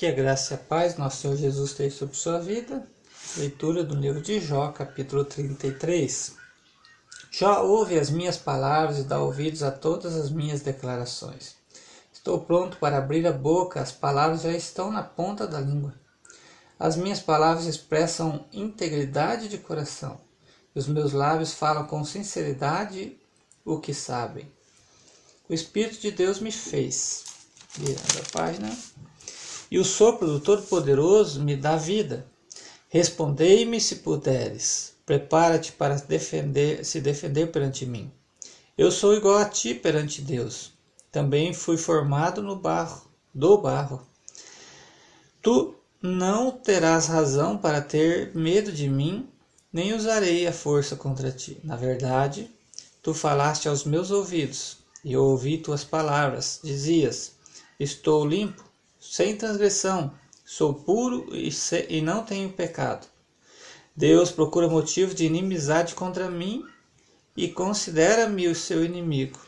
Que a graça e a paz, nosso Senhor Jesus, esteja sobre sua vida. Leitura do livro de Jó, capítulo 33. Jó ouve as minhas palavras e dá ouvidos a todas as minhas declarações. Estou pronto para abrir a boca, as palavras já estão na ponta da língua. As minhas palavras expressam integridade de coração, e os meus lábios falam com sinceridade o que sabem. O Espírito de Deus me fez. Virando a página e o sopro do Todo-Poderoso me dá vida. Respondei-me se puderes. Prepara-te para defender, se defender perante mim. Eu sou igual a ti perante Deus. Também fui formado no barro, do barro. Tu não terás razão para ter medo de mim, nem usarei a força contra ti. Na verdade, tu falaste aos meus ouvidos, e eu ouvi tuas palavras. Dizias: Estou limpo, sem transgressão, sou puro e, se, e não tenho pecado. Deus procura motivo de inimizade contra mim e considera-me o seu inimigo.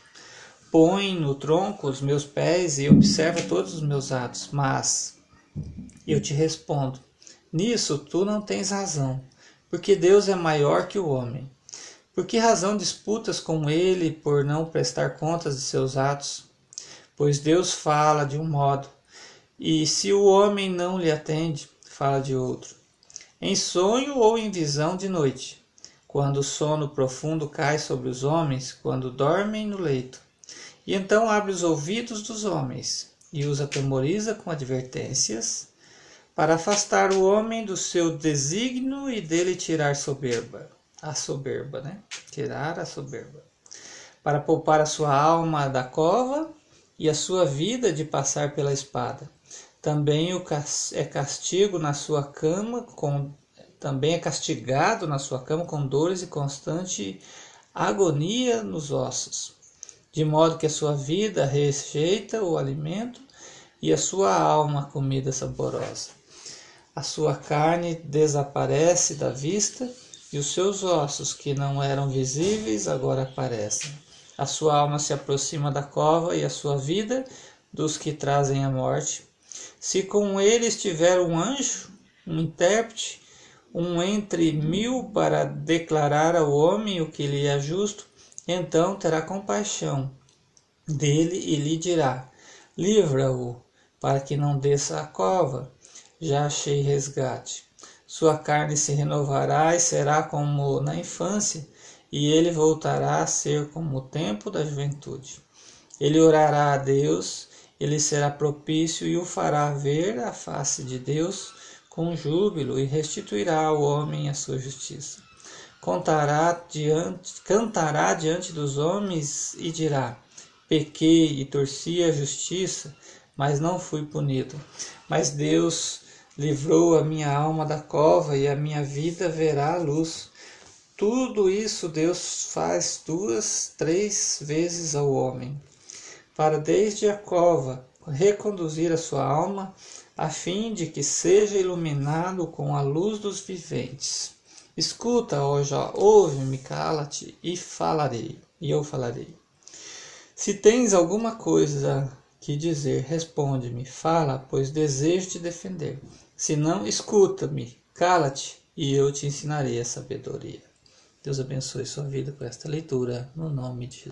Põe no tronco os meus pés e observa todos os meus atos, mas eu te respondo: nisso tu não tens razão, porque Deus é maior que o homem. Por que razão disputas com ele por não prestar contas de seus atos? Pois Deus fala de um modo, e se o homem não lhe atende, fala de outro. Em sonho ou em visão de noite, quando o sono profundo cai sobre os homens, quando dormem no leito. E então abre os ouvidos dos homens e os atemoriza com advertências, para afastar o homem do seu desígnio e dele tirar soberba. A soberba, né? Tirar a soberba. Para poupar a sua alma da cova e a sua vida de passar pela espada. Também o é castigo na sua cama com também é castigado na sua cama com dores e constante agonia nos ossos, de modo que a sua vida rejeita o alimento e a sua alma a comida saborosa. A sua carne desaparece da vista e os seus ossos, que não eram visíveis, agora aparecem. A sua alma se aproxima da cova e a sua vida dos que trazem a morte. Se com ele estiver um anjo, um intérprete, um entre mil para declarar ao homem o que lhe é justo, então terá compaixão dele e lhe dirá: Livra-o, para que não desça a cova. Já achei resgate. Sua carne se renovará e será como na infância, e ele voltará a ser como o tempo da juventude. Ele orará a Deus, ele será propício e o fará ver a face de Deus com júbilo e restituirá ao homem a sua justiça. Contará diante, cantará diante dos homens e dirá: Pequei e torci a justiça, mas não fui punido. Mas Deus livrou a minha alma da cova e a minha vida verá a luz. Tudo isso Deus faz duas, três vezes ao homem, para desde a cova reconduzir a sua alma, a fim de que seja iluminado com a luz dos viventes. Escuta, ó Jó, ouve-me, cala-te e falarei, e eu falarei. Se tens alguma coisa que dizer, responde-me, fala, pois desejo te defender. Se não, escuta-me, cala-te e eu te ensinarei a sabedoria. Deus abençoe sua vida com esta leitura, no nome de Jesus.